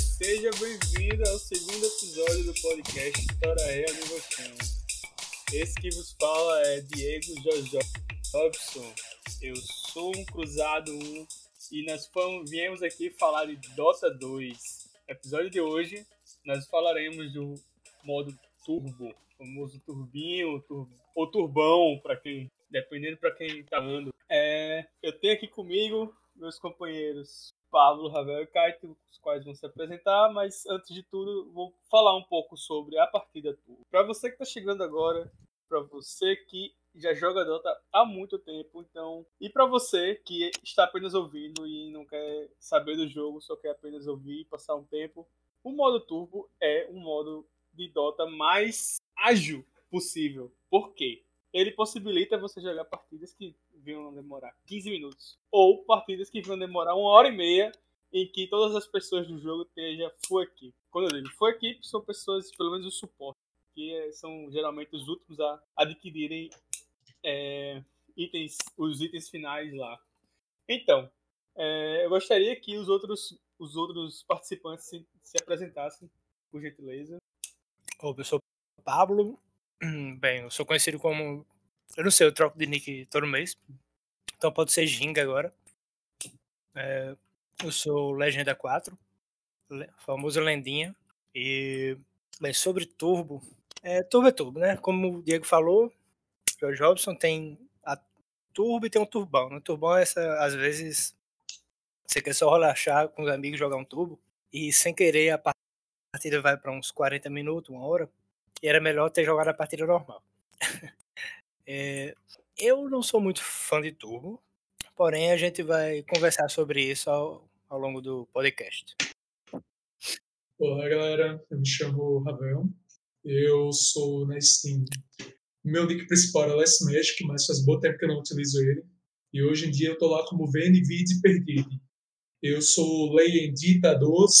seja bem-vindo ao segundo episódio do podcast de Gostão. Esse que vos fala é Diego Jojo Robson. Eu sou um Cruzado 1 e nós fomos, viemos aqui falar de Dota 2. No episódio de hoje, nós falaremos do modo Turbo, famoso turbinho, turbo, ou turbão, para quem, dependendo para quem tá andando. É, eu tenho aqui comigo meus companheiros Pablo, Ravel e Caio, os quais vão se apresentar, mas antes de tudo, vou falar um pouco sobre a partida Turbo. Para você que está chegando agora, para você que já joga Dota há muito tempo, então, e para você que está apenas ouvindo e não quer saber do jogo, só quer apenas ouvir e passar um tempo, o modo Turbo é um modo de Dota mais ágil possível. Por quê? Ele possibilita você jogar partidas que vinham demorar 15 minutos. Ou partidas que vinham demorar uma hora e meia, em que todas as pessoas do jogo estejam full equipe. Quando eu digo full equipe, são pessoas, pelo menos o suporte, que é, são geralmente os últimos a adquirirem é, itens, os itens finais lá. Então, é, eu gostaria que os outros, os outros participantes se, se apresentassem, por gentileza. Oi, eu sou Pablo. Bem, eu sou conhecido como eu não sei, eu troco de nick todo mês. Então pode ser Ginga agora. É, eu sou Legenda 4, famoso Lendinha. E, bem, sobre Turbo. É, turbo é Turbo, né? Como o Diego falou, George Robson tem a Turbo e tem um Turbão. No Turbão, essa, às vezes, você quer só relaxar com os amigos, jogar um Turbo. E sem querer, a partida vai para uns 40 minutos, uma hora. E era melhor ter jogado a partida normal. É, eu não sou muito fã de Turbo, porém a gente vai conversar sobre isso ao, ao longo do podcast. Olá, galera. Eu me chamo Ravel. Eu sou na Steam. Meu nick principal é Last Magic, mas faz bom tempo que eu não utilizo ele. E hoje em dia eu tô lá como VNVid Perdido. Eu sou Leyendita 2,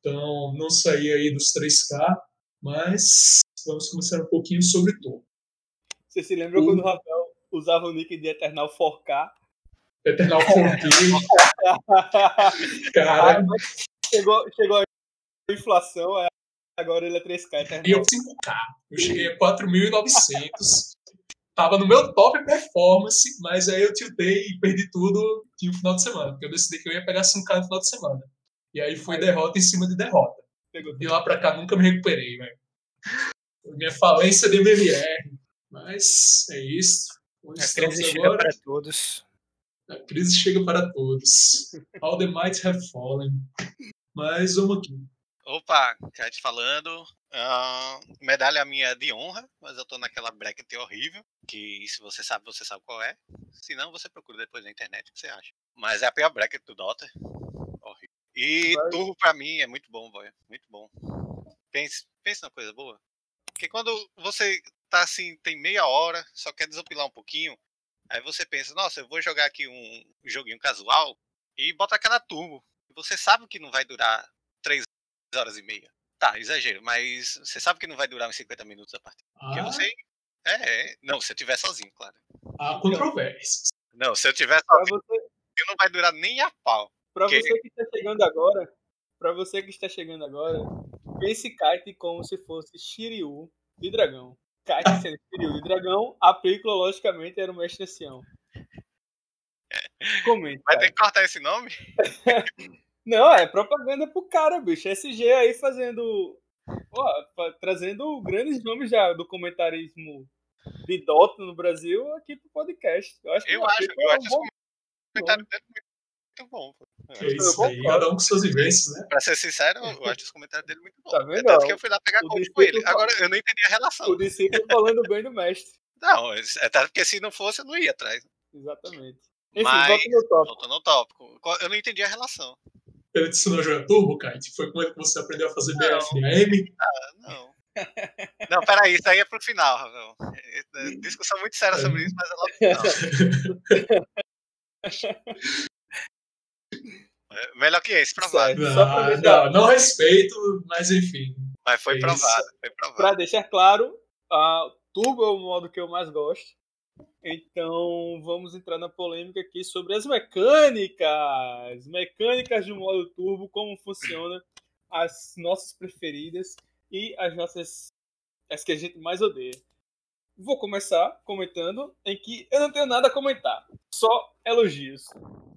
então não saí aí dos 3K, mas vamos começar um pouquinho sobre Turbo. Você se lembra quando o Rafael usava o nick de Eternal 4K? Eternal 4K. Cara. Chegou, chegou a inflação, agora ele é 3K. Eternal. E eu 5K. Eu cheguei a 4.900. Tava no meu top performance, mas aí eu tiltei e perdi tudo no final de semana. Porque eu decidi que eu ia pegar 5K no final de semana. E aí foi derrota em cima de derrota. De lá pra cá nunca me recuperei, velho. Minha falência de MMR. Mas é isso. Onde a crise chega agora? para todos. A crise chega para todos. All the might have fallen. Mas vamos aqui. Opa, Cat falando. Uh, medalha minha de honra, mas eu tô naquela bracket horrível. Que se você sabe, você sabe qual é. Se não, você procura depois na internet o que você acha. Mas é a pior bracket do Dota. E Vai. turbo pra mim é muito bom, boy. Muito bom. Pense, pense numa coisa boa. Porque quando você tá assim, tem meia hora, só quer desopilar um pouquinho, aí você pensa, nossa, eu vou jogar aqui um joguinho casual e bota aquela turbo. Você sabe que não vai durar três horas e meia. Tá, exagero, mas você sabe que não vai durar uns 50 minutos a partida. Ah. Porque você. É, é, não, se eu tiver sozinho, claro. Há controvérsias. Não, se eu tiver sozinho, você... não vai durar nem a pau. Pra porque... você que está chegando agora, pra você que está chegando agora, pense kite como se fosse Shiryu de dragão. Kite sendo Shiryu de dragão, a película, logicamente, era o Mestre Ancião. Comente. Vai ter que cortar esse nome? Não, é propaganda pro cara, bicho. SG aí fazendo. Ó, trazendo grandes nomes já do comentarismo de Dota no Brasil aqui pro podcast. Eu acho, eu acho, eu acho um comentário dele muito bom. É isso aí, cada um com suas vivências, né? Pra ser sincero, eu acho os comentários dele muito bons. Tá vendo? Tanto que eu fui lá pegar coach com ele. Agora, eu não entendi a relação. O discípulo falando bem do mestre. Não, até porque se não fosse, eu não ia atrás. Exatamente. Enfim, Mas, volta no tópico. no tópico. Eu não entendi a relação. Ele te ensinou a jogar turbo, Kite? Foi como é que você aprendeu a fazer BFDM? Ah, não. Não, peraí, isso aí é pro final, Ravel. É, é, discussão muito séria sobre isso, mas é lá pro final. É, melhor que esse, provado. Não, não, não, respeito, mas enfim. Mas foi, é provado, foi provado. Pra deixar claro, uh, Turbo é o modo que eu mais gosto. Então vamos entrar na polêmica aqui sobre as mecânicas. Mecânicas de modo turbo, como funciona, as nossas preferidas e as nossas as que a gente mais odeia. Vou começar comentando em que eu não tenho nada a comentar, só elogios.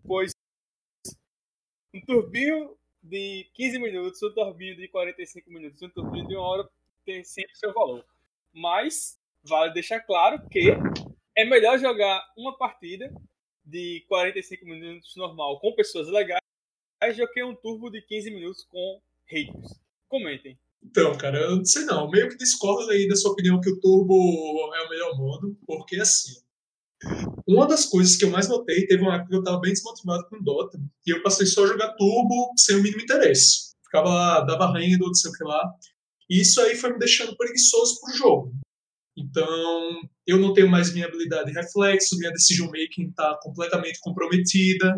Pois um turbinho de 15 minutos, um turbinho de 45 minutos, um turbinho de uma hora tem sempre seu valor. Mas vale deixar claro que é melhor jogar uma partida de 45 minutos normal com pessoas legais do que um turbo de 15 minutos com haters. Comentem. Então, cara, eu não sei não. Meio que discordo aí da sua opinião que o turbo é o melhor modo, porque assim. Uma das coisas que eu mais notei, teve uma época que eu estava bem desmotivado com Dota, e eu passei só a jogar turbo sem o mínimo interesse. Ficava lá, dava renda, não sei o que lá. E isso aí foi me deixando preguiçoso pro jogo. Então, eu não tenho mais minha habilidade de reflexo, minha decision making está completamente comprometida.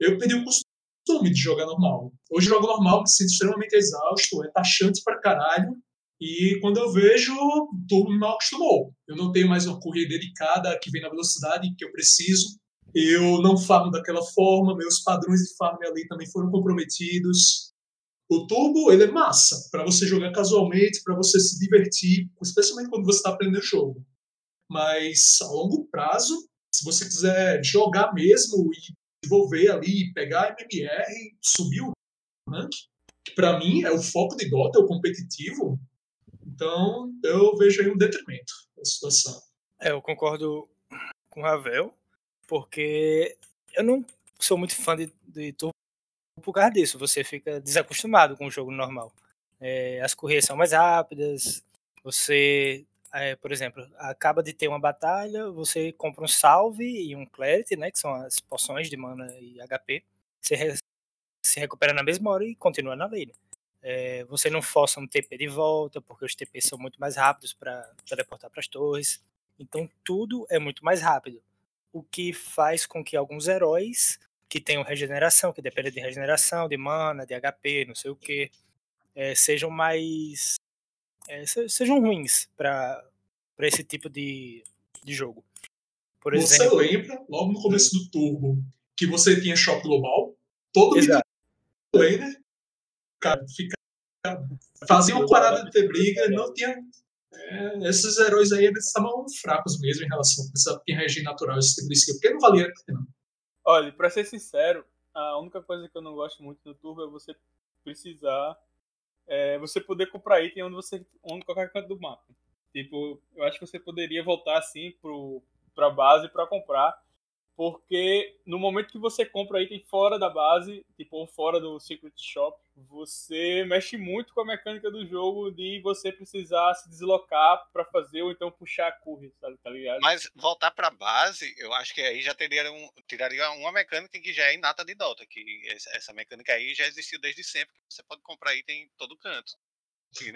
Eu perdi o costume de jogar normal. Hoje jogo normal, me sinto extremamente exausto, é taxante pra caralho. E quando eu vejo, o turbo me mal acostumou. Eu não tenho mais uma corrida dedicada que vem na velocidade que eu preciso. Eu não farmo daquela forma, meus padrões de farm ali também foram comprometidos. O turbo, ele é massa para você jogar casualmente, para você se divertir, especialmente quando você está aprendendo o jogo. Mas a longo prazo, se você quiser jogar mesmo e desenvolver ali, pegar MMR, subir o rank, que para mim é o foco de Dota, é o competitivo, então eu vejo aí um detrimento da situação. É, eu concordo com o Ravel, porque eu não sou muito fã de, de turbo por causa disso, você fica desacostumado com o jogo normal. É, as corridas são mais rápidas, você, é, por exemplo, acaba de ter uma batalha, você compra um salve e um clarity, né, que são as poções de mana e HP, você re se recupera na mesma hora e continua na lane. É, você não força um TP de volta, porque os TPs são muito mais rápidos para teleportar para as torres. Então tudo é muito mais rápido. O que faz com que alguns heróis que tenham regeneração, que dependem de regeneração, de mana, de HP, não sei o que, é, sejam mais. É, sejam ruins para esse tipo de, de jogo. Por você exemplo, lembra, logo no começo do Turbo, que você tinha Shop Global? Todo Exato. laner, cara, fica, fazia uma parada de ter briga, não tinha. É, esses heróis aí eles estavam fracos mesmo em relação a quem regen natural esse tipo de skill, porque não valia. Olha, pra ser sincero, a única coisa que eu não gosto muito do Turbo é você precisar. É, você poder comprar item onde você. onde qualquer canto do mapa. Tipo, eu acho que você poderia voltar assim pro, pra base para comprar porque no momento que você compra item fora da base, tipo, fora do Secret Shop, você mexe muito com a mecânica do jogo de você precisar se deslocar para fazer ou então puxar a curva, sabe, tá ligado? Mas voltar pra base, eu acho que aí já teria um, tiraria uma mecânica que já é inata de Dota, que essa mecânica aí já existiu desde sempre, que você pode comprar item em todo canto.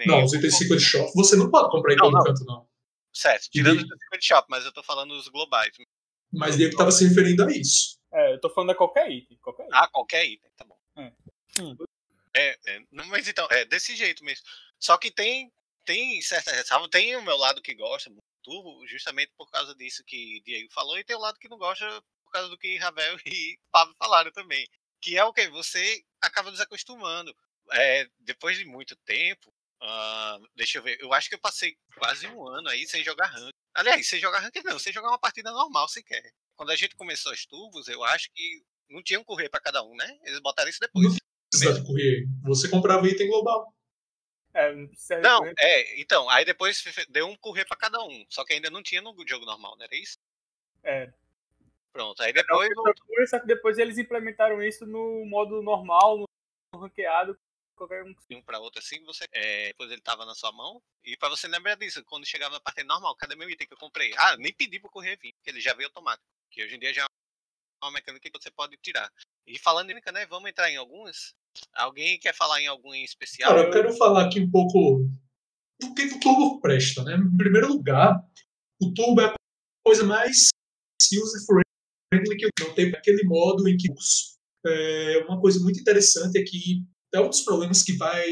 Não, os itens Secret Shop você não pode comprar em não, todo não. canto, não. Certo, tirando os Secret Shop, mas eu tô falando os globais. Mas Diego estava se referindo a isso. É, eu tô falando a qualquer item. Qualquer item. Ah, qualquer item, tá bom. É. Hum. É, é, mas então, é desse jeito mesmo. Só que tem, tem certa ressalva, tem o meu lado que gosta muito, justamente por causa disso que Diego falou, e tem o lado que não gosta por causa do que Ravel e Pablo falaram também. Que é o que? Você acaba desacostumando. É, depois de muito tempo, uh, deixa eu ver, eu acho que eu passei quase um ano aí sem jogar rank. Aliás, você jogar ranking não, você jogar uma partida normal sequer. Quando a gente começou os tubos, eu acho que não tinha um correr para cada um, né? Eles botaram isso depois. Não precisa de correr. Você comprava item global. É, não, não é, então, aí depois deu um correr para cada um. Só que ainda não tinha no jogo normal, não era isso? É. Pronto, aí depois. Só que depois eles implementaram isso no modo normal, no ranqueado, qualquer um. De um para outro assim, você, é, depois ele tava na sua mão. E para você lembrar disso, quando chegava na parte normal, cadê meu item que eu comprei? Ah, nem pedi pro correr vir, porque ele já veio automático. Que hoje em dia já é uma mecânica que você pode tirar. E falando em né, vamos entrar em algumas. Alguém quer falar em algum em especial? Cara, eu quero falar aqui um pouco do que o turbo presta, né? Em primeiro lugar, o turbo é a coisa mais user-friendly que eu não tem aquele modo em que é, uma coisa muito interessante é que é um dos problemas que vai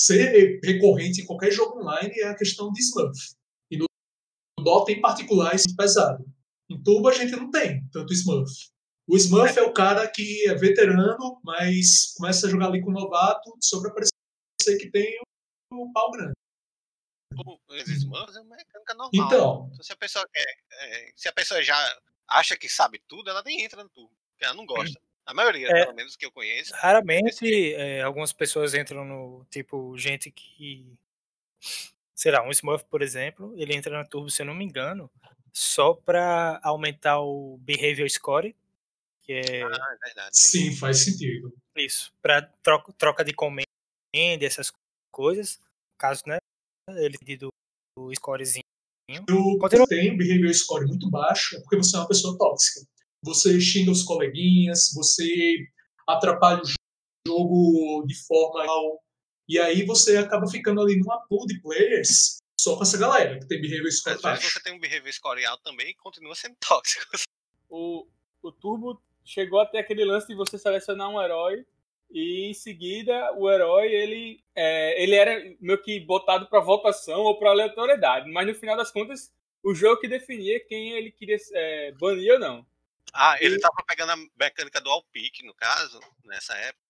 ser recorrente em qualquer jogo online é a questão de smurf. E no Dota em particular é muito pesado. Em Turbo a gente não tem tanto Smurf. O Smurf é o cara que é veterano, mas começa a jogar ali com o novato só pra parecer que tem o pau grande. Os Smurfs é uma mecânica normal. Então, Então, se a pessoa quer, é, se a pessoa já acha que sabe tudo, ela nem entra no turbo. Porque ela não gosta. A maioria, É. pelo menos que eu conheço. Raramente é, algumas pessoas entram no tipo gente que. Sei lá, um Smurf, por exemplo, ele entra na Turbo, se eu não me engano, só pra aumentar o Behavior Score, que é Ah, é verdade. sim, faz sentido. isso, pra troca, troca de comenda, essas coisas. Caso, né, ele de do, do scorezinho. O Continua. tem um behavior score muito baixo é porque você é uma pessoa tóxica. Você xinga os coleguinhas, você atrapalha o jogo de forma mal. E aí você acaba ficando ali numa pool de players só com essa galera que tem behavior score Às vezes baixo. você tem um behavior score alto também e continua sendo tóxico. O, o Turbo chegou até aquele lance de você selecionar um herói e em seguida o herói ele, é, ele era meio que botado para votação ou para aleatoriedade, mas no final das contas o jogo que definia quem ele queria é, banir ou não. Ah, ele E- tava pegando a mecânica do all pick, no caso, nessa época,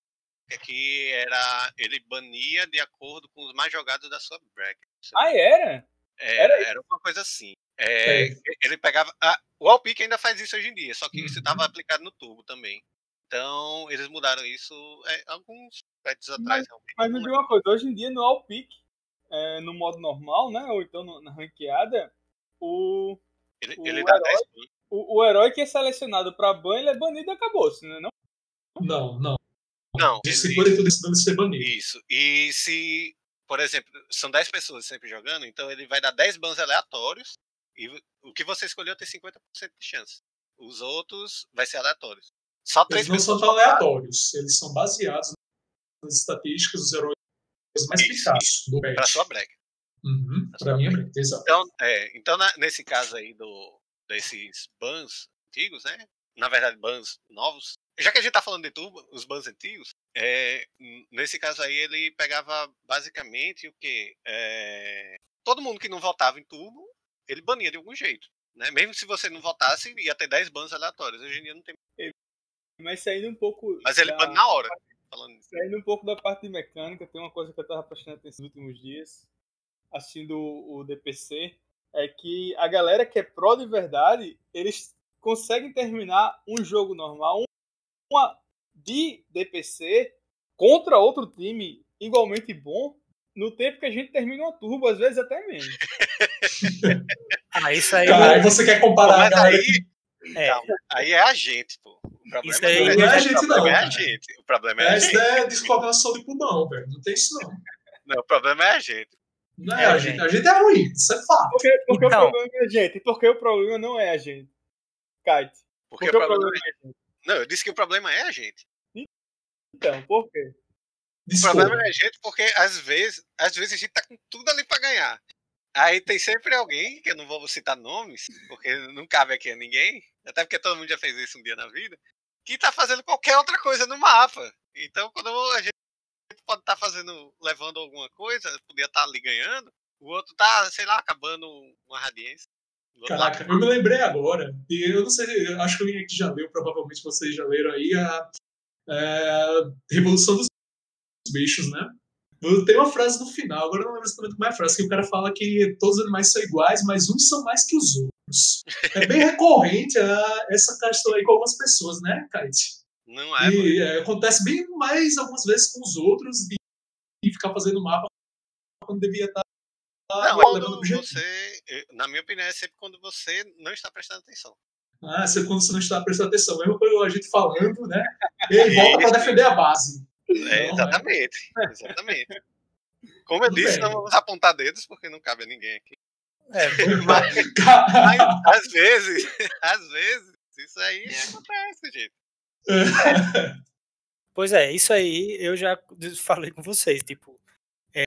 que era ele bania de acordo com os mais jogados da sua bracket. Ah, era? Era, era era uma coisa assim. É, É. Ele pegava. ah, o all pick ainda faz isso hoje em dia, só que isso Uhum. estava aplicado no turbo também. Então, eles mudaram isso é, alguns Mas- atrás. realmente. Mas Não me diga uma coisa, hoje em dia no All Pick, é, no modo normal, né, ou então no- na ranqueada, o, Ele, o ele dá herói- 10 pontos. O, o herói que é selecionado para ban, ele é banido e acabou-se, né? Não? Não, não. Não, tudo isso deve ser banido. Isso. E se, por exemplo, são 10 pessoas sempre jogando, então ele vai dar 10 bans aleatórios. E o que você escolheu tem 50% de chance. Os outros vai ser aleatórios. Só três Eles não são pessoas. aleatórios, eles são baseados nas estatísticas dos heróis mais eficazes do Pra patch. sua break. Uhum, pra pra sua mim é break, exato. Então, é, então na- nesse caso aí do, desses bans antigos, né? Na verdade, bans novos. Já que a gente tá falando de turbo, os bans antigos, é, nesse caso aí ele pegava basicamente o que? todo mundo que não votava em turbo, ele bania de algum jeito. Né? Mesmo se você não votasse, ia ter 10 bans aleatórios. Hoje em dia não tem. Mas saindo um pouco. Mas ele da- bane na hora. Falando. Saindo um pouco da parte de mecânica, tem uma coisa que eu tava prestando atenção nos últimos dias, assistindo o DPC, é que a galera que é pró de verdade, eles conseguem terminar um jogo normal, um- uma de DPC contra outro time igualmente bom, no tempo que a gente termina uma turbo, às vezes até menos. Ah, isso aí. Cara, aí você quer comparar Mas galera aí, é, aí é a gente, pô. O problema Isso aí não não é a o gente, problema não, é a gente. O problema é a Essa gente. é descoordenação de pulmão, velho. Não tem isso, não. Não, o problema é a gente. Não é, É, a gente. gente. A gente é ruim, isso é fato. Porque, porque Então. o problema é a gente. Porque o problema não é a gente. Kite. Porque, Porque o o problema problema é... a gente. Não, eu disse que o problema é a gente. Então, por quê? O Desculpa. problema é a gente porque às vezes, às vezes a gente tá com tudo ali pra ganhar. Aí tem sempre alguém, que eu não vou citar nomes, porque não cabe aqui a ninguém, até porque todo mundo já fez isso um dia na vida, que tá fazendo qualquer outra coisa no mapa. Então quando a gente pode estar fazendo, levando alguma coisa, podia estar ali ganhando, o outro tá, sei lá, acabando uma radiência. Caraca, eu me lembrei agora, e eu não sei, acho que alguém aqui já leu, provavelmente vocês já leram aí, a, é, Revolução dos Bichos, né? Tem uma frase no final, agora eu não lembro exatamente como é a frase, que o cara fala que todos os animais são iguais, mas uns são mais que os outros. É bem recorrente a essa questão aí com algumas pessoas, né, Kite? Não é. E é, acontece bem mais algumas vezes com os outros e, e ficar fazendo mapa quando devia estar Não, levando quando você, eh, na minha opinião, é sempre quando você não está prestando atenção. Ah, você, quando você não está prestando atenção, mesmo com a gente falando, né? Ele volta para defender a base. É, Não, é. exatamente, exatamente. Como eu Tudo disse, bem. não vamos apontar dedos porque não cabe a ninguém aqui. é, Mas, mas, às vezes, às vezes, isso aí acontece, gente. Pois é, isso aí eu já falei com vocês, tipo, é,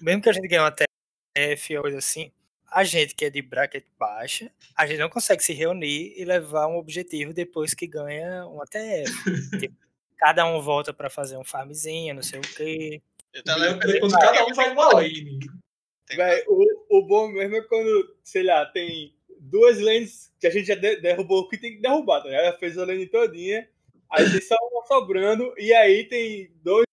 mesmo que a gente ganhe uma TF ou coisa assim, a gente que é de bracket baixa, a gente não consegue se reunir e levar um objetivo depois que ganha uma TF. Tipo, cada um volta pra fazer um farmzinho, não sei o quê. Eu tava é quando cada um vai numa lane. Véi, o, o bom mesmo é quando, sei lá, tem duas lanes que a gente já de- derrubou o que tem que derrubar, tá ligado? Ela fez a lane todinha, aí tem só uma sobrando, e aí tem dois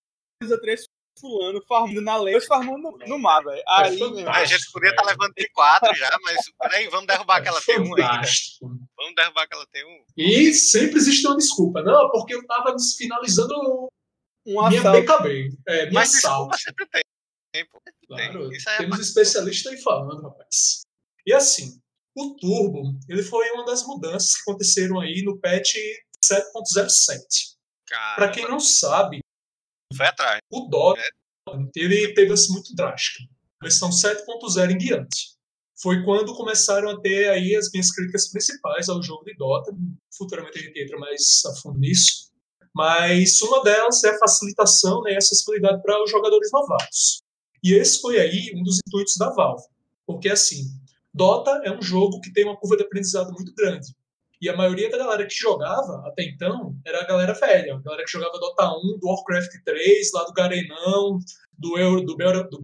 ou três fulano farmando na dois farmando no, no mar, velho. Aí, fantástico. meu, A gente podia estar levando T4 já, mas peraí, vamos derrubar aquela T1 ainda. Fantástico. Vamos derrubar aquela T1. E sempre existe uma desculpa. Não, porque eu tava finalizando um minha. BKB. É, minha Mas assalto. sempre tem. Tempo. Claro, Isso aí é temos parte- especialistas aí falando, rapaz. E assim, o Turbo, ele foi uma das mudanças que aconteceram aí no patch 7.07. Cara, Para quem não sabe, foi atrás. o Dota, ele teve assim muito drástica. Versão 7.0 em diante. Foi quando começaram a ter aí as minhas críticas principais ao jogo de Dota. Futuramente a gente entra mais a fundo nisso. Mas uma delas é a facilitação né, e acessibilidade para os jogadores novatos. E esse foi aí um dos intuitos da Valve. Porque, assim, Dota é um jogo que tem uma curva de aprendizado muito grande. E a maioria da galera que jogava até então era a galera velha, a galera que jogava Dota 1, do Warcraft 3, lá do Garenão, do, Euro, do, do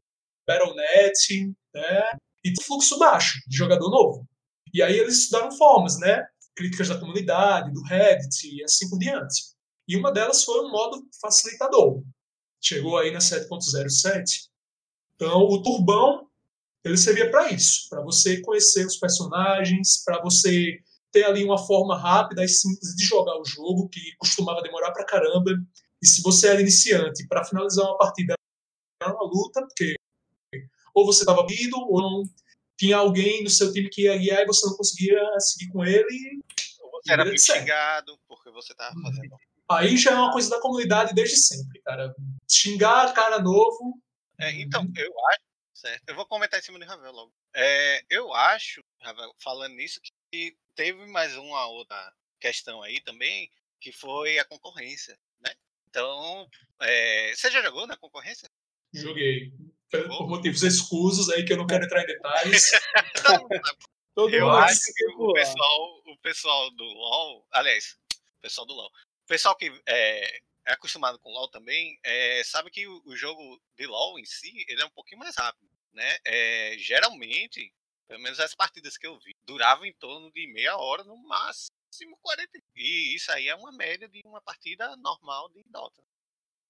Battle.net, né? E fluxo baixo, de jogador novo. E aí eles estudaram formas, né? Críticas da comunidade, do Reddit e assim por diante. E uma delas foi um modo facilitador. Chegou aí na 7.07. Então, o Turbão, ele servia para isso, para você conhecer os personagens, para você ter ali uma forma rápida e simples de jogar o jogo, que costumava demorar pra caramba. E se você era iniciante, para finalizar uma partida era uma luta, porque ou você estava bido, ou não tinha alguém no seu time que ia guiar e você não conseguia seguir com ele. Você era xingado porque você tava Uhum. fazendo. Aí já é uma coisa da comunidade desde sempre, cara. Xingar cara novo. É, então, Uhum. eu acho. Certo. Eu vou comentar em cima do Ravel logo. É, eu acho, Ravel, falando nisso, que teve mais uma outra questão aí também, que foi a concorrência, né? Então, é, você já jogou na concorrência? Joguei. Por Jogou? por motivos escusos aí que eu não quero entrar em detalhes. Todo mundo sabe. Todo Eu mundo acho que o pessoal, o pessoal do LoL, aliás, o pessoal do LoL, o pessoal que é, é acostumado com LoL também, é, sabe que o, o jogo de LoL em si, ele é um pouquinho mais rápido, né? É, geralmente, pelo menos as partidas que eu vi, duravam em torno de meia hora, no máximo 40. E isso aí é uma média de uma partida normal de Dota.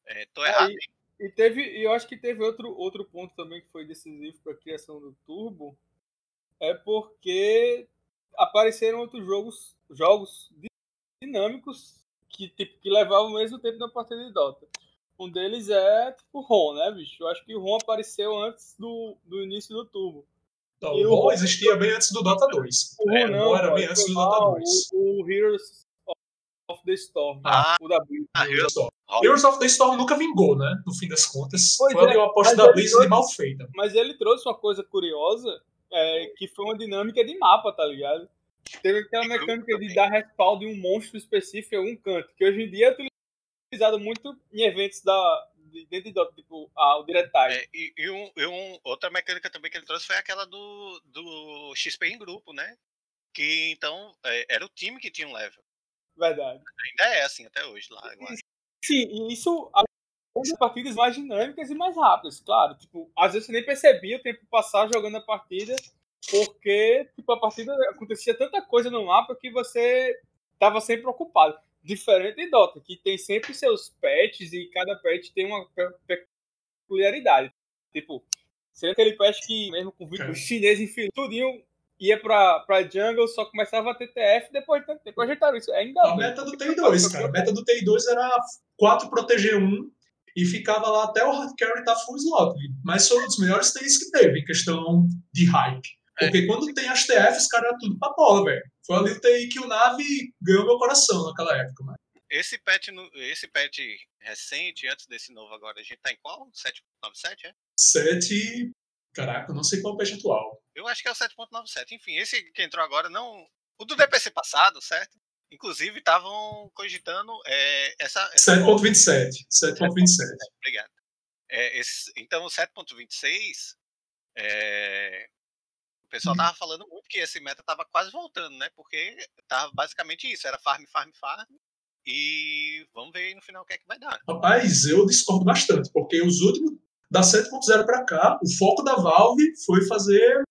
É, tô É, errado. e- E teve, e eu acho que teve outro, outro ponto também que foi decisivo para a criação do Turbo, é porque apareceram outros jogos, jogos dinâmicos que, tipo, que levavam o mesmo tempo na partida de Dota. Um deles é tipo o ROM, né, bicho? Eu acho que o ROM apareceu antes do, do início do Turbo. Então, o ROM existia bem antes do Dota 2. O É, não, era bem antes do Dota mal, 2. O, o Heroes of the Storm, Ah, o da Blizzard. ah, Heroes of- Heroes of the Storm nunca vingou, né? No fim das contas. Pois Foi é, uma aposta da Blizzard trouxe- mal feita. Mas ele trouxe uma coisa curiosa, é, que foi uma dinâmica de mapa, tá ligado? Teve aquela mecânica de dar respaldo em um monstro específico em algum canto, que hoje em dia é utilizado muito em eventos da, dentro de Dota, tipo ah, o. É, e, e um, e um- outra mecânica também que ele trouxe foi aquela do, do XP em grupo, né? Que então é, era o time que tinha um level. Verdade. Ainda é assim até hoje lá. agora. Sim, e isso as partidas mais dinâmicas e mais rápidas, claro. Tipo, às vezes você nem percebia o tempo passar jogando a partida, porque tipo, a partida acontecia tanta coisa no mapa que você estava sempre ocupado. Diferente de Dota, que tem sempre seus patches e cada patch tem uma pe- peculiaridade. Tipo, seria aquele patch que, mesmo com vídeo É. chinês enfim, tudinho ia pra, pra jungle, só começava a TTF depois de tanto tempo. Ajeitaram isso. Ainda A bem, meta do porque TI2, cara. A meta do TI2 era 4 proteger 1 e ficava lá até o hard carry tá full slot. Mas foi um dos melhores TIs que teve em questão de hype. Porque quando tem as TFs, cara, era tudo pra bola, velho. Foi ali o TI que o Nave ganhou meu coração naquela época, mano. Esse patch, no- esse patch recente, antes desse novo agora, a gente tá em qual? 7.97, é? 7. Caraca, eu não sei qual é o patch atual. Eu acho que é o 7.97. Enfim, esse que entrou agora não. O do DPC passado, certo? Inclusive, estavam cogitando é, essa. essa volta. 7.27. 7.27. Obrigado. É, esse, então, o 7.26, é, o pessoal Hum. tava falando muito que esse meta tava quase voltando, né? Porque tava basicamente isso, era farm, farm, farm. E vamos ver aí no final o que é que vai dar. Rapaz, eu discordo bastante, porque os últimos Da 7.0 para cá, o foco da Valve foi fazer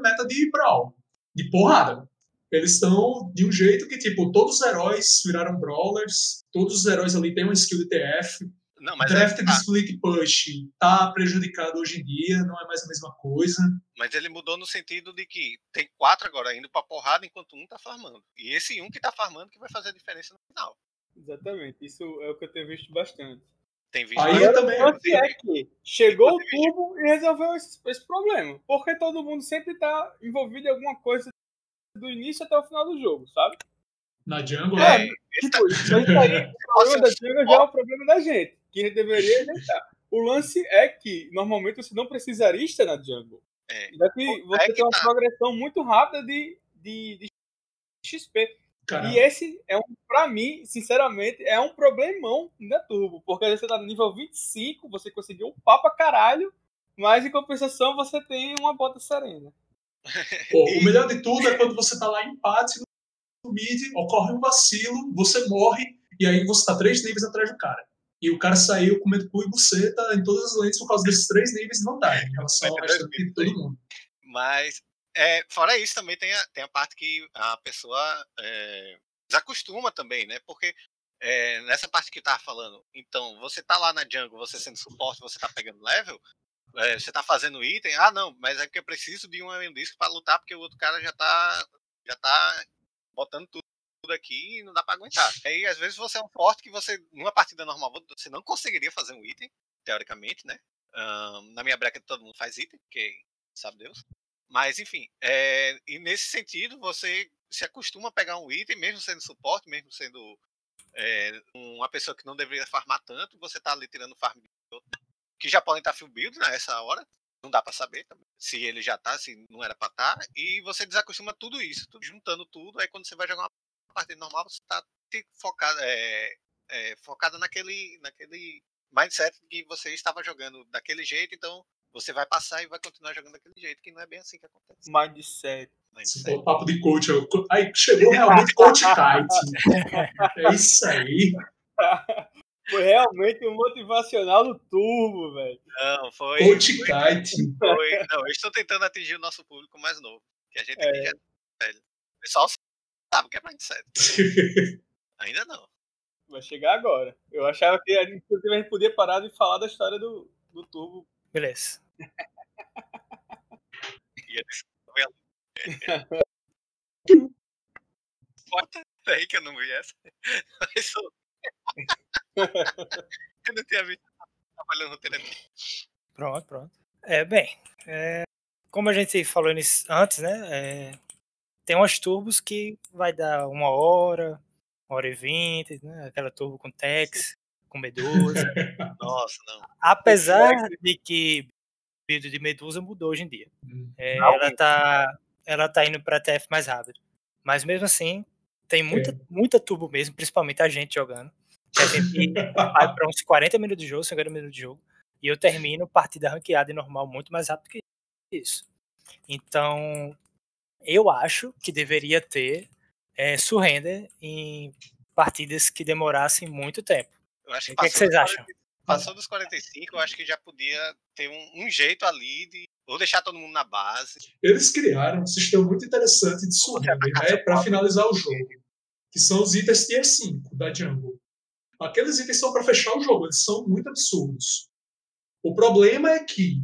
meta de brawl, de porrada. Eles estão de um jeito que, tipo, todos os heróis viraram brawlers, todos os heróis ali têm uma skill de TF. Não, mas Draft é, de ah, split push tá prejudicado hoje em dia, não é mais a mesma coisa. mas ele mudou no sentido de que tem quatro agora indo pra porrada enquanto um tá farmando. E esse um que tá farmando que vai fazer a diferença no final. Exatamente, isso é o que eu tenho visto bastante. Tem visto Aí eu também. É que chegou o tubo e resolveu esse, esse problema. Porque todo mundo sempre tá envolvido em alguma coisa do início até o final do jogo, sabe? Na jungle, É, né? Tipo, isso aí, o problema da jungle já é o problema da gente, que deveria ajeitar. O lance é que, normalmente, você não precisaria estar na jungle. É. Já que É você que tem uma tá. progressão muito rápida de, de, de XP. Cara, E esse é um, pra mim, sinceramente, é um problemão da Turbo. Porque você tá no nível 25, você conseguiu um pau pra caralho, mas em compensação você tem uma bota serena. pô, e- o melhor de tudo é quando você tá lá em empate no mid, ocorre um vacilo, você morre, e aí você tá três níveis atrás do cara. E o cara saiu comendo cu e buceta em todas as lentes por causa desses três níveis de vantagem, em relação ao restante de todo mundo. Mas, é, fora isso, também tem a, tem a parte que a pessoa é, desacostuma também, né? Porque é, nessa parte que eu tava falando, então, você tá lá na jungle, você sendo suporte, você tá pegando level, é, você tá fazendo item, ah, não, mas é que eu preciso de um disco pra lutar, porque o outro cara já tá, já tá botando tudo tudo aqui e não dá pra aguentar. Aí, às vezes, você é um forte que você, numa partida normal, você não conseguiria fazer um item, teoricamente, né? Ahn, na minha bracket todo mundo faz item, porque sabe Deus. Mas, enfim, é, e nesse sentido, você se acostuma a pegar um item, mesmo sendo suporte, mesmo sendo é, uma pessoa que não deveria farmar tanto, você tá ali tirando farm de outro, que já podem estar full build nessa hora, não dá pra saber também, se ele já tá, se não era pra estar, e você desacostuma tudo isso, tudo, juntando tudo, aí quando você vai jogar uma partida normal, você tá focado, é, é, focado naquele, naquele mindset que você estava jogando daquele jeito, então você vai passar e vai continuar jogando daquele jeito, que não é bem assim que acontece. Mindset. Esse Mindset. papo de coach. Aí chegou realmente coach kite. É isso aí. Foi realmente um motivacional do Turbo, velho. Não, foi. Coach kite. foi não, eu estou tentando atingir o nosso público mais novo. Que a gente aqui já é velho. O pessoal sabe o que é mindset. Ainda não. Vai chegar agora. Eu achava que a gente, inclusive, a gente podia parar de falar da história do, do Turbo. Beleza. E eles Corta daí que eu não vi essa. Mas eu eu não tinha visto trabalhando no telefone. Pronto, pronto. É, bem, é, como a gente falou antes, né? é, tem umas turbos que vai dar uma hora, uma hora e vinte, né? Aquela turbo com Tex, com Medusa. Nossa, não. Apesar de que build de Medusa mudou hoje em dia. É, Não. ela, tá, ela tá indo pra TF mais rápido. Mas mesmo assim, tem muita, muita turbo mesmo, principalmente a gente jogando. A gente vai pra uns 40 minutos de jogo, 50 minutos de jogo. E eu termino partida ranqueada e normal muito mais rápido que isso. Então, eu acho que deveria ter é, surrender em partidas que demorassem muito tempo. Eu acho que O que, é que passou vocês dos acham? 40 Passou dos 45, eu acho que já podia ter um, um jeito ali de. Ou deixar todo mundo na base. Eles criaram um sistema muito interessante de surrender né, para finalizar o jogo, que são os itens tier 5 da Jungle. Aqueles itens são para fechar o jogo, eles são muito absurdos. O problema é que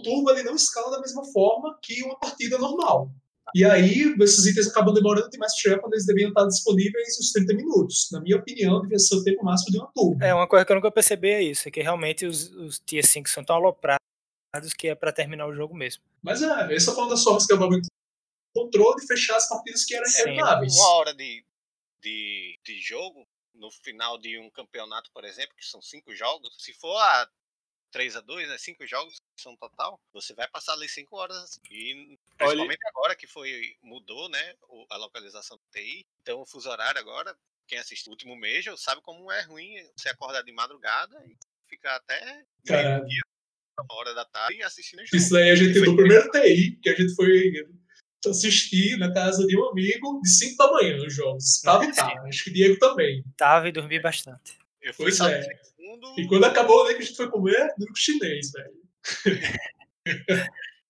o turbo ele não escala da mesma forma que uma partida normal. E aí, esses itens acabam demorando demais para chegar quando eles deveriam estar disponíveis os 30 minutos. Na minha opinião, devia ser o tempo máximo de uma turbo. É, uma coisa que eu nunca percebi é isso, é que realmente os, os Tier 5 são tão aloprados que é pra terminar o jogo mesmo. Mas é, essa foi uma das formas que a Valve encontrou de fechar as partidas que eram Sim. inevitáveis. Uma hora de, de, de jogo, no final de um campeonato, por exemplo, que são cinco jogos, se for a 3 a 2 né? Cinco jogos que são total, você vai passar ali cinco horas. E principalmente agora que foi. mudou, né? A localização do TI. Então o fuso horário agora, quem assistiu o último mês sabe como é ruim você acordar de madrugada e ficar até Cara. meio-dia, uma hora da tarde assistindo jogo. Isso daí a gente, no primeiro TI, que a gente foi assistir na casa de um amigo de 5 da manhã os jogos. Tava, tá. Acho que Diego também. Tava e dormi bastante. Eu fui Pois só é. E quando acabou o que a gente foi comer, no chinês, velho.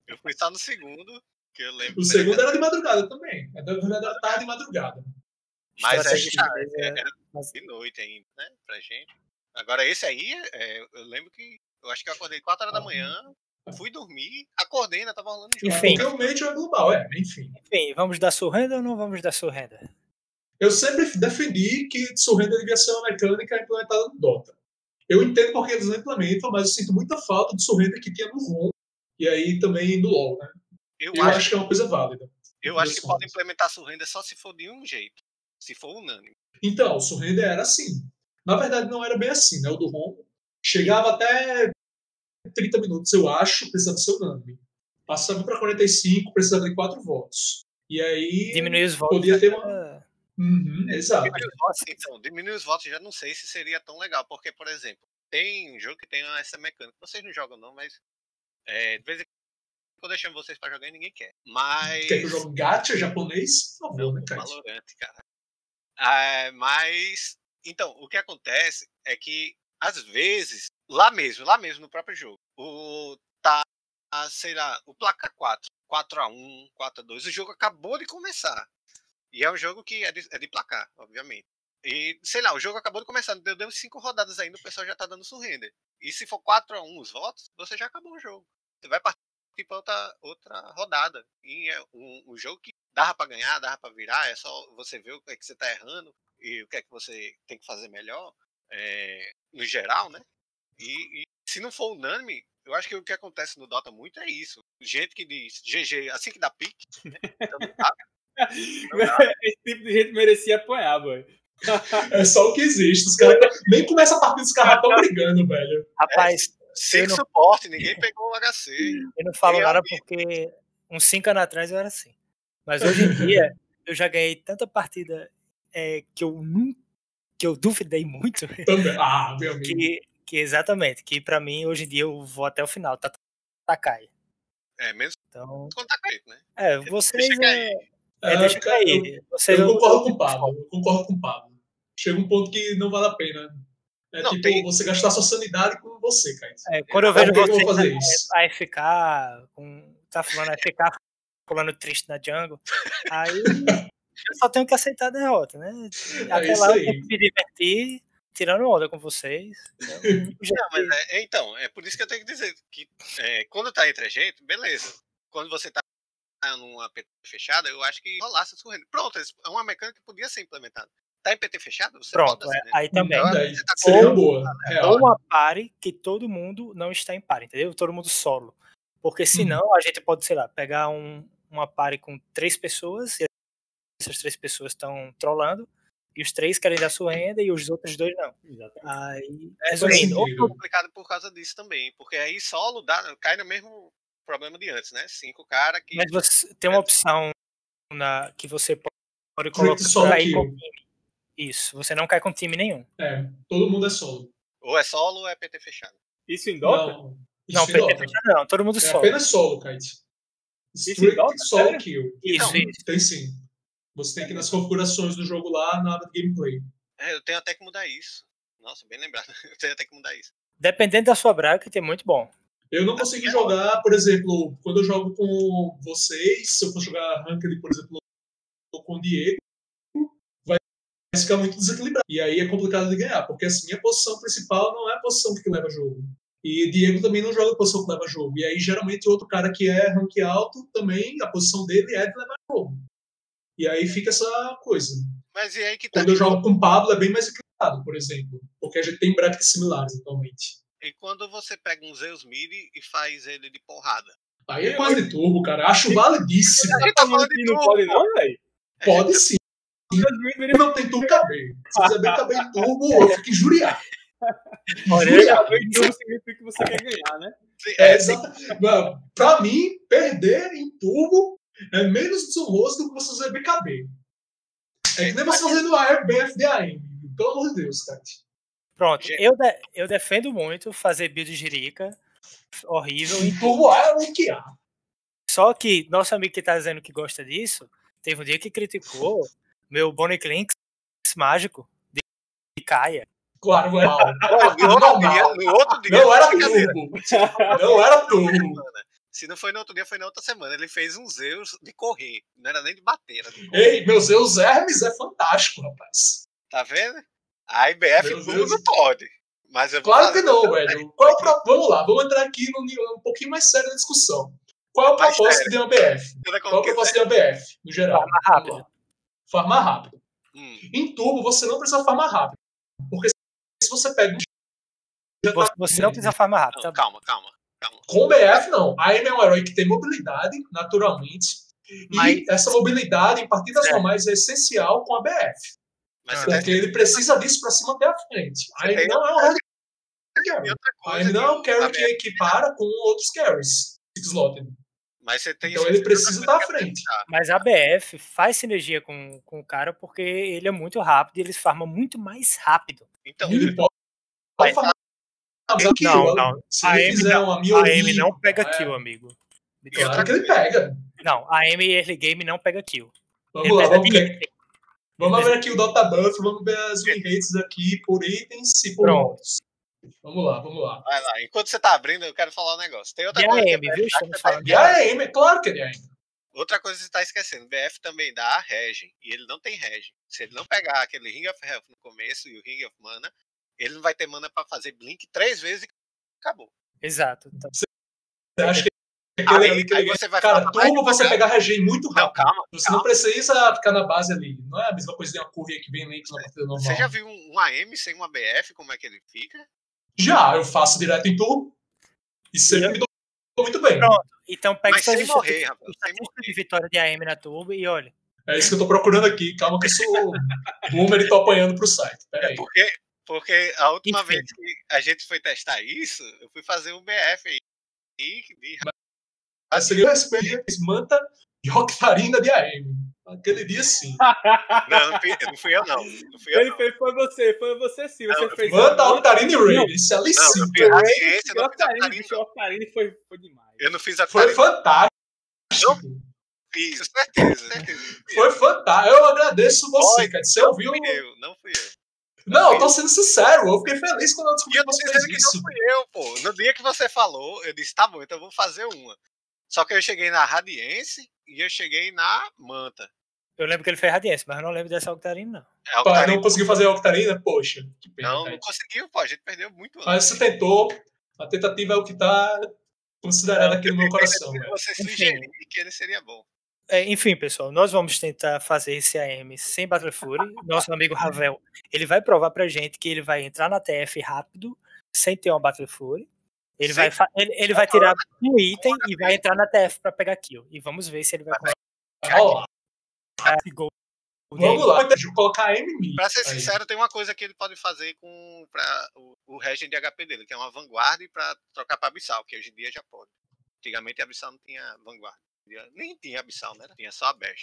Eu fui só no segundo, que eu lembro. O segundo era de madrugada também. É da tarde e madrugada. Mas aí Estratégia tá, chinesa, era mas- de noite ainda, né? Pra gente. Agora, esse aí, é, eu lembro que. Eu acho que eu acordei 4 horas da manhã, fui dormir, acordei, ainda tava rolando jogo. Enfim. Porque o Major é global, é, enfim. Enfim, vamos dar surrenda ou não vamos dar surrenda? Eu sempre defendi que surrender devia ser uma mecânica implementada no Dota. Eu entendo porque eles não implementam, mas eu sinto muita falta de surrender que tinha no ROM e aí também no LoL, né? Eu, Eu acho, acho que é uma coisa válida. eu acho que formas. implementar surrender só se for de um jeito. Se for unânime. Então, o surrender era assim. Na verdade, não era bem assim, né? O do ROM chegava até 30 minutos, eu acho, precisava ser unânime. Passava para 45, precisava de 4 votos. E aí. Diminuir os votos. Podia ter uma. Uhum, exato. Diminuir os votos, então, diminuir os votos já não sei se seria tão legal, porque, por exemplo, tem um jogo que tem essa mecânica. Vocês não jogam, não, mas. É, de vez em quando eu chamo vocês pra jogar e ninguém quer. Mas. Quer que eu jogue gacha japonês? Por favor, né, cara. Ah, mas, então, o que acontece é que, às vezes, lá mesmo, lá mesmo no próprio jogo, o tá, sei lá, o placar 4, 4x1, 4x2, o jogo acabou de começar. E é um jogo que é de, é de placar, obviamente. E, sei lá, o jogo acabou de começar, deu, deu cinco rodadas ainda, o pessoal já tá dando surrender. E se for 4x1 os votos, você já acabou o jogo. Você vai partir para outra, outra rodada. E é um, um jogo que dava pra ganhar, dava pra virar, é só você ver o que é que você tá errando e o que é que você tem que fazer melhor, é, no geral, né? E, e se não for unânime, eu acho que o que acontece no Dota muito é isso. Gente que diz GG assim que dá pique, né? Então não dá. Esse tipo de gente merecia apanhar, boy. É só o que existe. Os caras nem começa a partida, os caras estão brigando, velho. Rapaz, Sem Eu não- suporte, ninguém pegou o HC. eu não falo nada porque uns 5 anos atrás eu era assim. Mas hoje em dia, eu já ganhei tanta partida é, que eu nunca. que eu duvidei muito. Também. Ah, meu amigo. Que, que exatamente, que pra mim, hoje em dia, eu vou até o final. Tá, Takai. É, mesmo Então, quando tá caído, né? é, vocês. É. é, Ah, deixa eu- cair. Eu não- concordo com o Pablo. Eu concordo com o Pablo. Chega um ponto que não vale a pena. É Não, tipo tem- você gastar sua sanidade com você, cara. É, quando eu vejo eu você vou fazer isso? a FK, tá falando FK, falando triste na jungle, aí eu só tenho que aceitar a derrota, né? Até É lá eu tenho que me divertir, tirando onda com vocês. Então, Não, é, é, então, é por isso que eu tenho que dizer que é, quando tá entre a gente, beleza. Quando você tá numa PT fechada, eu acho que rolasse surrender. Pronto, é uma mecânica que podia ser implementada. Tá em PT fechado? Você Pronto, roda é, assim, né? aí também. Então, tá com- seria uma boa. Real. Ou uma pare que todo mundo não está em pare, entendeu? Todo mundo solo. Porque senão a gente pode, sei lá, pegar um, uma pare com três pessoas e essas três pessoas estão trollando e os três querem dar sua renda e os outros dois não. Exatamente. Aí, É, resumindo, sentido. complicado por causa disso também, porque aí solo dá, cai no mesmo problema de antes, né? Cinco caras que. Mas você tem uma opção na, que você pode colocar solo cair kill. com time. Isso, você não cai com time nenhum. É, todo mundo é solo. Ou é solo ou é PT fechado. Isso em Dota? Não, Não, isso em PT Dota. fechado não, todo mundo É solo. apenas solo, Kite. em Strict Dota? solo Sério? kill. Isso, Não, isso. Tem sim. Você tem que ir nas configurações do jogo lá, na de gameplay. É, eu tenho até que mudar isso. Nossa, bem lembrado. Eu tenho até que mudar isso. Dependendo da sua bracket, é muito bom. Eu não consigo jogar, por exemplo, quando eu jogo com vocês, se eu for jogar Ranked, por exemplo, com o Diego, vai ficar muito desequilibrado. E aí é complicado de ganhar, porque assim, minha posição principal não é a posição que leva jogo. E Diego também não joga a posição que leva jogo. E aí, geralmente, outro cara que é rank alto, também a posição dele é de levar jogo. E aí fica essa coisa. Mas e aí que tá. Quando eu jogo com o Pablo, é bem mais equilibrado, por exemplo. Porque a gente tem brackets similares atualmente. E quando você pega um Zeus Mid e faz ele de porrada? Aí é quase de turbo, cara. Acho validíssimo. A gente tá falando Que de não pode não, velho. Pode sim. Ele Não tem turbo KB. Se quiser bem em turbo, eu fico injuriado. Injuriado. não significa que você quer ganhar, né? É, é, exato. Mano, Pra mim, perder em turbo é menos desonroso do que você fazer BKB. É que nem você fazendo AR BFDAM. Pelo amor de Deus, cara. Pronto, eu, de- eu defendo muito fazer build jirica horrível. A é o que há. Só que nosso amigo que tá dizendo que gosta disso, teve um dia que criticou meu Bonnie Clinks mágico de, Kaia. Claro, é mal. Pô, no, outro dia, no outro dia. Não era turbo. Não era turbo. Se não foi no outro dia, foi na outra semana. Ele fez uns erros de correr. Não era nem de bater, era de correr. Ei, meus Zeus Hermes é fantástico, rapaz. Tá vendo? A IBF tudo pode. Mas eu vou Claro que não, velho. Qual é o pro- Vamos lá, vamos entrar aqui no nível um pouquinho mais sério da discussão. Qual é o Mais propósito de uma BF? Qual é o propósito de uma BF, no geral? Farmar rápido. Farmar rápido. Hum, Em turbo, você não precisa farmar rápido. Porque se você pega um. tá Você, você não precisa farmar rápido, não, tá? calma, calma. Com BF, não. A Amy é um herói que tem mobilidade, naturalmente. Mas- E essa mobilidade, em partidas normais, é essencial com a BF. Mas Ah. você tá Porque ele precisa disso para se manter à frente. A Amy tem não é um hard carry. E outra A coisa Amy não é um que- carry que equipara com outros carries. Six-slotted. Mas você tem Então ele precisa estar à que é frente. Mas a BF faz sinergia com, com o cara porque ele é muito rápido e eles farmam muito mais rápido. Então, ele pode, pode farmar Não, não. Se A ele Amy fizer não- uma A Amy não pega é, kill, amigo. Claro que ele pega. Não, a Amy early game não pega kill. Vamos Ele lá, pega vamos. Vamos ver aqui o Dota Buff, vamos ver as win rates aqui por itens e por Pronto. Vamos lá, vamos lá. vai lá. Enquanto você tá abrindo, eu quero falar um negócio. Tem outra E a coisa. Amy, viu? Estamos falando de E a Amy, claro que ele é. Outra coisa que você tá esquecendo, BF também dá a regen, e ele não tem regen. Se ele não pegar aquele Ring of Health no começo e o Ring of Mana, ele não vai ter mana pra fazer Blink três vezes e acabou. Exato. Então, Você acha que aquele Aí- ali que aí ele você vai Cara, falar turbo você pegar regen muito Não, rápido. calma. Você não precisa ficar na base ali. Não é a mesma coisa de uma courier que vem lento na partida normal. Você já viu um, AM sem uma BF, como é que ele fica? Já, eu faço direto em turbo. E sempre me dou muito bem. Pronto. então pega Mas sem morrer, rapaz. Sem estatísticas morrer. de vitória de AM na turbo e olha. É isso que eu tô procurando aqui. Calma que eu sou boomer e tô apanhando pro site. Pera aí. Porque, porque a última Enfim. vez que a gente foi testar isso, eu fui fazer um BF aí. E, de Mas seria o respeito manta e octarina de AM. Aquele dia sim. Não, não fui, não fui eu, não. Não fui eu, Ele não. fez, foi você, foi você sim. Você Não, fez Manta, a octarina e raid. Isso ali Não, sim. não Octarine, octarina, não. Octarine foi, foi demais. Eu não fiz a Foi fantástico. Fiz, certeza, certeza. Foi fantástico. Eu agradeço você, cara. Você ouviu? Não fui eu, não fui eu. Não, eu tô sendo sincero. Eu fiquei feliz quando eu E descobri eu que você fez que não isso. fui eu, pô. No dia que você falou, eu disse, tá bom, então eu vou fazer uma. Só que eu cheguei na Radiense e eu cheguei na Manta. Eu lembro que ele fez radiência, mas eu não lembro dessa Octarine, não. É o Pá, cara- não conseguiu fazer a octarina? Poxa, que pena. Não, cara. não conseguiu, pô. A gente perdeu muito antes. Mas você tentou. A tentativa é o que tá considerado aqui no meu coração. Você Enfim. sugeriu que ele seria bom. É, enfim, pessoal, nós vamos tentar fazer esse AM sem Battle Fury. Nosso amigo Ravel, ele vai provar pra gente que ele vai entrar na TF rápido, sem ter uma Battle Fury. Ele, vai, ele, ele vai tirar um item e vai entrar na TF pra pegar kill. E vamos ver se ele vai conseguir. Vamos lá. Deixa colocar M Pra ser Aí. sincero, tem uma coisa que ele pode fazer com pra, o, o Regen de HP dele, que é uma vanguarda e pra trocar pra Abissal, que hoje em dia já pode. Antigamente a Abissal não tinha vanguarda. Nem tinha Abissal, né? Tinha só a Bash.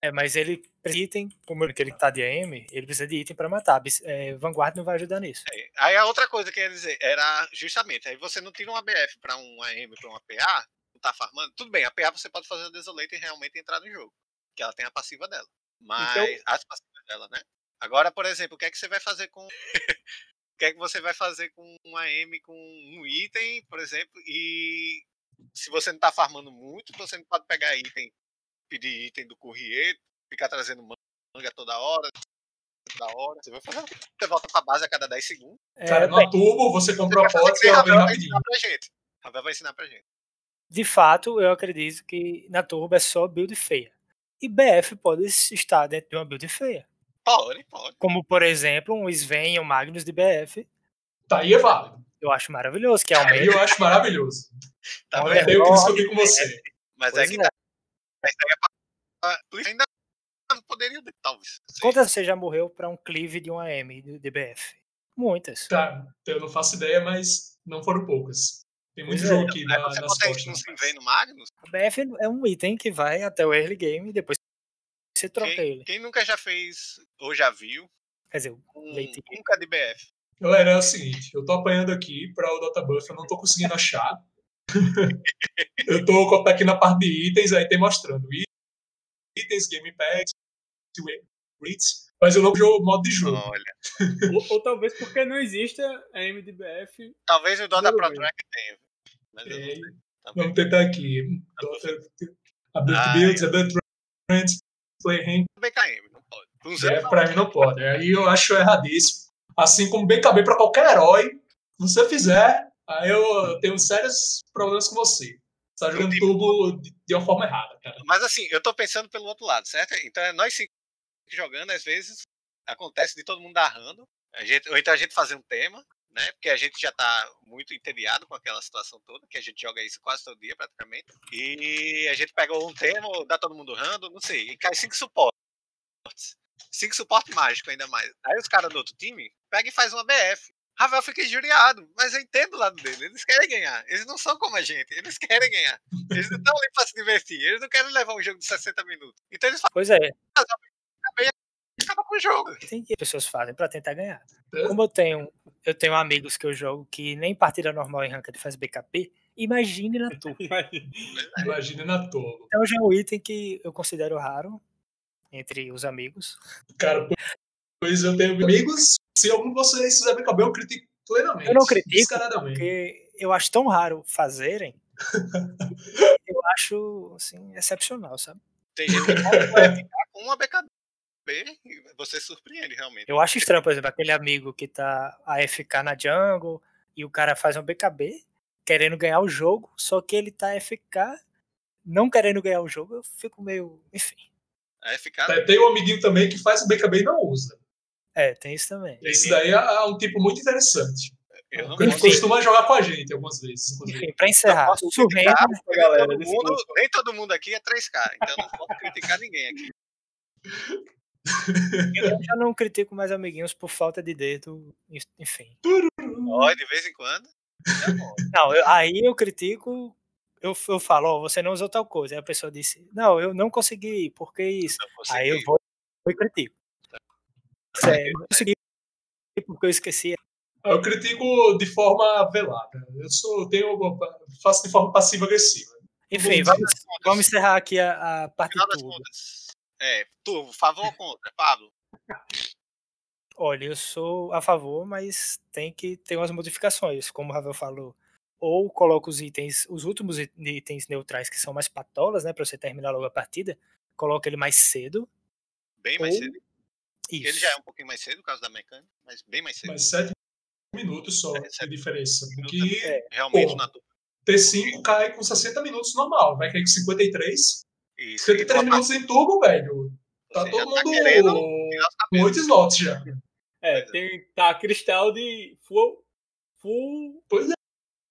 É, mas ele precisa de item, como ele que ele tá de AM, ele precisa de item pra matar. É, Vanguard não vai ajudar nisso. É, Aí a outra coisa que eu ia dizer era justamente, aí você não tira uma BF pra um AM pra uma PA, não tá farmando, tudo bem, a PA você pode fazer a Desolate e realmente entrar no jogo, que ela tem a passiva dela. Mas Então- as passivas dela, né? Agora, por exemplo, o que é que você vai fazer com o que é que você vai fazer com um AM com um item, por exemplo, e se você não tá farmando muito, você não pode pegar item, pedir item do courrier, ficar trazendo manga toda hora, toda hora. Você vai fazer, você volta pra base a cada 10 segundos. É, Cara, bem, na turbo, você compra a que e ela vem Ravel vai rapidinho. ensinar pra gente. Ravel vai ensinar pra gente. de fato, eu acredito que na Turbo é só build feia. E BF pode estar dentro de uma build feia. Pode, pode. Como, por exemplo, um Sven e um Magnus de BF. Tá aí é válido. Eu acho maravilhoso, que Aí aumenta. eu acho maravilhoso. Tá Olha, vendo? Tenho que discutir com você. Mas Pois é que é. tá. Mas é pra- pra- ainda poderia, talvez. Não. Quantas você já morreu pra um cleave de um AM de de BF? Muitas. Tá, eu não faço ideia, mas não foram poucas. Tem muito Pois é. jogo aqui Aí na, você nas costas. isso no rapaz. Sinvei no Magnus. A BF é um item que vai até o early game e depois você troca Quem, ele. quem nunca já fez ou já viu Quer dizer, um, Leite. nunca de BF? Galera, é o seguinte, eu tô apanhando aqui para o Dota Buff, eu não tô conseguindo achar. eu tô aqui na parte de itens, aí tem mostrando itens, game packs, rates. Mas eu não jogo modo de jogo. Olha. ou, ou talvez porque não exista a MDBF. Talvez o Dota Pro. Track tenha. Mas eu não É, sei. Vamos tentar aqui. Dota, Ability Ah, Builds, Ability Friends, Play Rank. BKM, não pode. É, pra mim não pode. Aí eu acho erradíssimo. Assim como BKB pra qualquer herói, se você fizer, aí eu tenho sérios problemas com você. Você tá jogando turbo de, uma forma errada, cara. Mas assim, eu tô pensando pelo outro lado, certo? Então é nós cinco jogando, às vezes acontece de todo mundo darrando. A gente, ou então a gente fazer um tema, né? Porque a gente já tá muito entediado com aquela situação toda, que a gente joga isso quase todo dia praticamente. E a gente pega um tema, dá todo mundo rando, não sei, e cai cinco suportes. Cinco suporte mágico ainda mais. Aí os caras do outro time pegam e faz uma BF. Ravel fica injuriado, mas eu entendo o lado dele. Eles querem ganhar. Eles não são como a gente. Eles querem ganhar. Eles não estão ali pra se divertir. Eles não querem levar um jogo de 60 minutos. Então eles Pois é, acaba com o jogo. tem que as pessoas fazem pra tentar ganhar. É. Como eu tenho, eu tenho amigos que eu jogo que nem partida normal em ranked faz BKP, imagine na tua. Imagina na toa. Então já é um item que eu considero raro entre os amigos. Cara, pois eu tenho amigos. Se algum de vocês fizer BKB, eu critico plenamente. Eu não critico. Porque eu acho tão raro fazerem. eu acho assim, excepcional, sabe? Tem gente que pode ficar com uma BKB e você surpreende realmente. Eu acho estranho, por exemplo, aquele amigo que tá AFK na jungle e o cara faz um BKB querendo ganhar o jogo, só que ele tá AFK não querendo ganhar o jogo, eu fico meio. Enfim. Tem- Tem um amiguinho também que faz o BKB e não usa. É, tem isso também. Esse daí é, é um tipo muito interessante. Eu não Ele costuma jogar com a gente algumas vezes. inclusive. Enfim, pra encerrar, posso surrenda, criticar, Desculpa, galera, todo mundo, nem todo mundo aqui é 3K, então eu não posso criticar ninguém aqui. eu já não critico mais amiguinhos por falta de dedo, enfim. Ó, de vez em quando. É. Não, eu- aí eu critico, eu, eu falo, ó, você não usou tal coisa. Aí a pessoa disse, não, eu não consegui, por que isso? Aí eu vou e critico. Sério, não consegui porque eu esqueci. Eu critico de forma velada. Eu sou, tenho, faço de forma passiva-agressiva. Enfim, Vamos vamos, vamos encerrar aqui a, a parte contas. É, tu, favor ou contra? Pablo? Olha, eu sou a favor, mas tem que ter umas modificações, como o Ravel falou. Ou coloca os itens, os últimos it- itens neutrais que são mais patolas, né, para você terminar logo a partida, coloca ele mais cedo. Bem mais Ou- cedo. Isso. Ele já é um pouquinho mais cedo por causa da mecânica, mas bem mais cedo. Mas sete minutos só É, de diferença. Porque É, Realmente Pô. na dupla. T5 cai com 60 minutos normal. Vai cair com 53. Isso. 53 e numa minutos em turbo, velho. Tá Você todo tá mundo querendo com tirar os cabelos. oito slots já. É, tem, tá cristal de full, full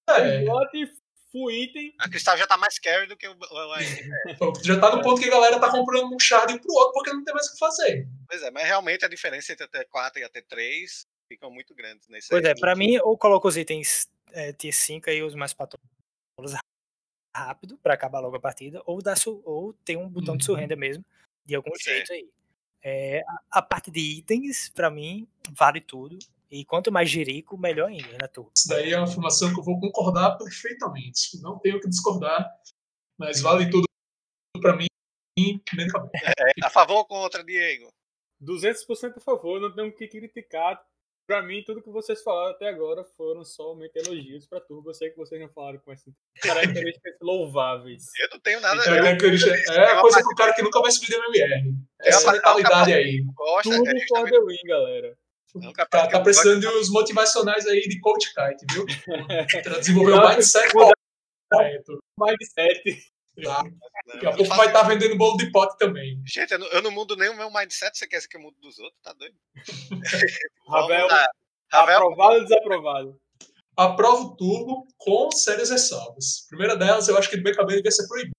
É, slot, full item. A Cristal já tá mais carry do que o, já tá no ponto que a galera tá comprando um shard um pro outro porque não tem mais o que fazer. Pois é, mas realmente a diferença entre a T4 e a T3 ficam muito grandes nesse Pois aí. é, pra mim, ou coloca os itens é, tier 5 aí, os mais patolos rápido, pra acabar logo a partida, ou, dá su- ou tem um botão de Uhum. surrenda mesmo, de algum Certo. jeito aí. É, a, a parte de itens, pra mim, vale tudo. E quanto mais jirico, melhor ainda, né, turma? Isso daí é uma afirmação que eu vou concordar perfeitamente. Não tenho o que discordar, mas vale tudo pra mim. É, a favor ou contra, Diego? 200% a favor, não tenho o que criticar. Pra mim, tudo que vocês falaram até agora foram somente elogios pra turma. Eu sei que vocês não falaram com essas características louváveis. Eu não tenho nada. É, eu, característica- é a coisa pro cara que nunca vai subir do MMR. Essa mentalidade aí. gosto, Tudo é for justamente the win, galera. É capaz Tá, tá precisando de uns motivacionais aí de coach kite, viu? Pra desenvolver o mindset correto. Mindset. Tá? Daqui a pouco faço- vai estar vendendo bolo de pote também. Gente, eu não, eu não mudo nem o meu mindset, você quer que eu mudo dos outros? Tá doido? Ravel. Ravel, aprovado ou desaprovado? Aprovo o turbo com sérias ressalvas. Primeira delas, eu acho que do BKB devia ser proibido.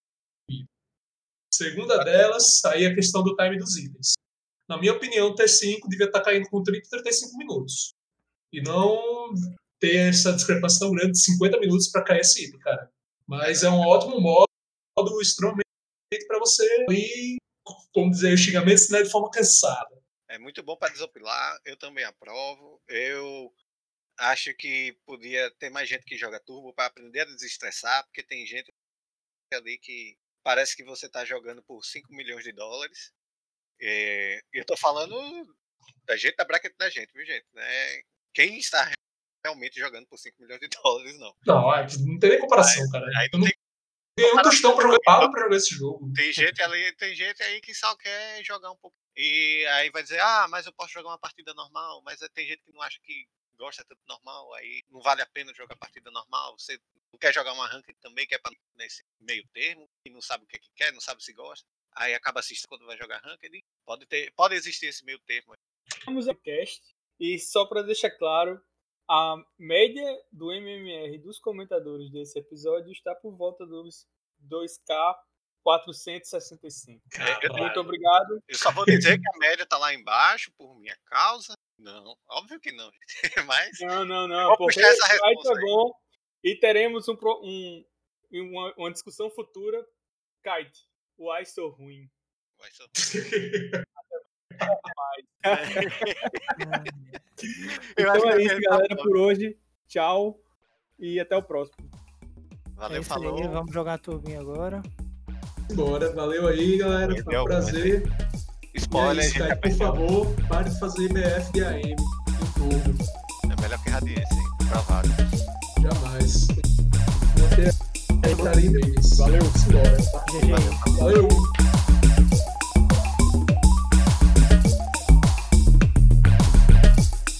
Segunda delas, aí a questão do time dos itens. Na minha opinião, o T5 devia estar caindo com 30 e 35 minutos. E não ter essa discrepância tão grande de 50 minutos para cair item, cara. Mas é um ótimo modo, extremamente para você ir, como dizer, os xingamentos né, de forma cansada. É muito bom para desopilar, eu também aprovo. Eu acho que podia ter mais gente que joga turbo para aprender a desestressar, porque tem gente ali que parece que você está jogando por 5 milhões de dólares. É, eu tô falando Da gente, da bracket da gente, viu, gente? Né? Quem está realmente jogando por 5 milhões de dólares, não. Não, é não tem nem comparação, cara. Aí não não tem, tenho um tostão pra jogar, pra jogar esse jogo. tem gente ali, tem gente aí que só quer jogar um pouco. E aí vai dizer, ah, mas eu posso jogar uma partida normal, mas tem gente que não acha que gosta tanto normal, aí não vale a pena jogar partida normal. Você não quer jogar uma ranked também, que é pra nesse meio termo, e não sabe o que, é que quer, não sabe se gosta. Aí acaba assistindo quando vai jogar ranked. Pode, ter, pode existir esse meio termo. Vamos ao cast. E só para deixar claro, a média do MMR dos comentadores desse episódio está por volta dos 2K 465. É, Muito obrigado. Eu só vou dizer que a média tá lá embaixo por minha causa. Não, óbvio que não. Mas Não, não, não. Porque essa resposta aí. bom. E teremos um, um- uma, uma discussão futura. Kite, why so ruim? ser- Eu acho Então que é isso, tá galera, por hoje. Tchau e até o próximo. É Valeu, aí, falou. vamos jogar a turbinha agora. Bora, valeu aí, galera. Foi um prazer. Spoiler, e a é isso, já cara, por favor, pare de fazer IBF de AM em tudo. É melhor que Radiance, hein? Provado. Jamais. Catarina. Valeu, simbora. GG. Valeu.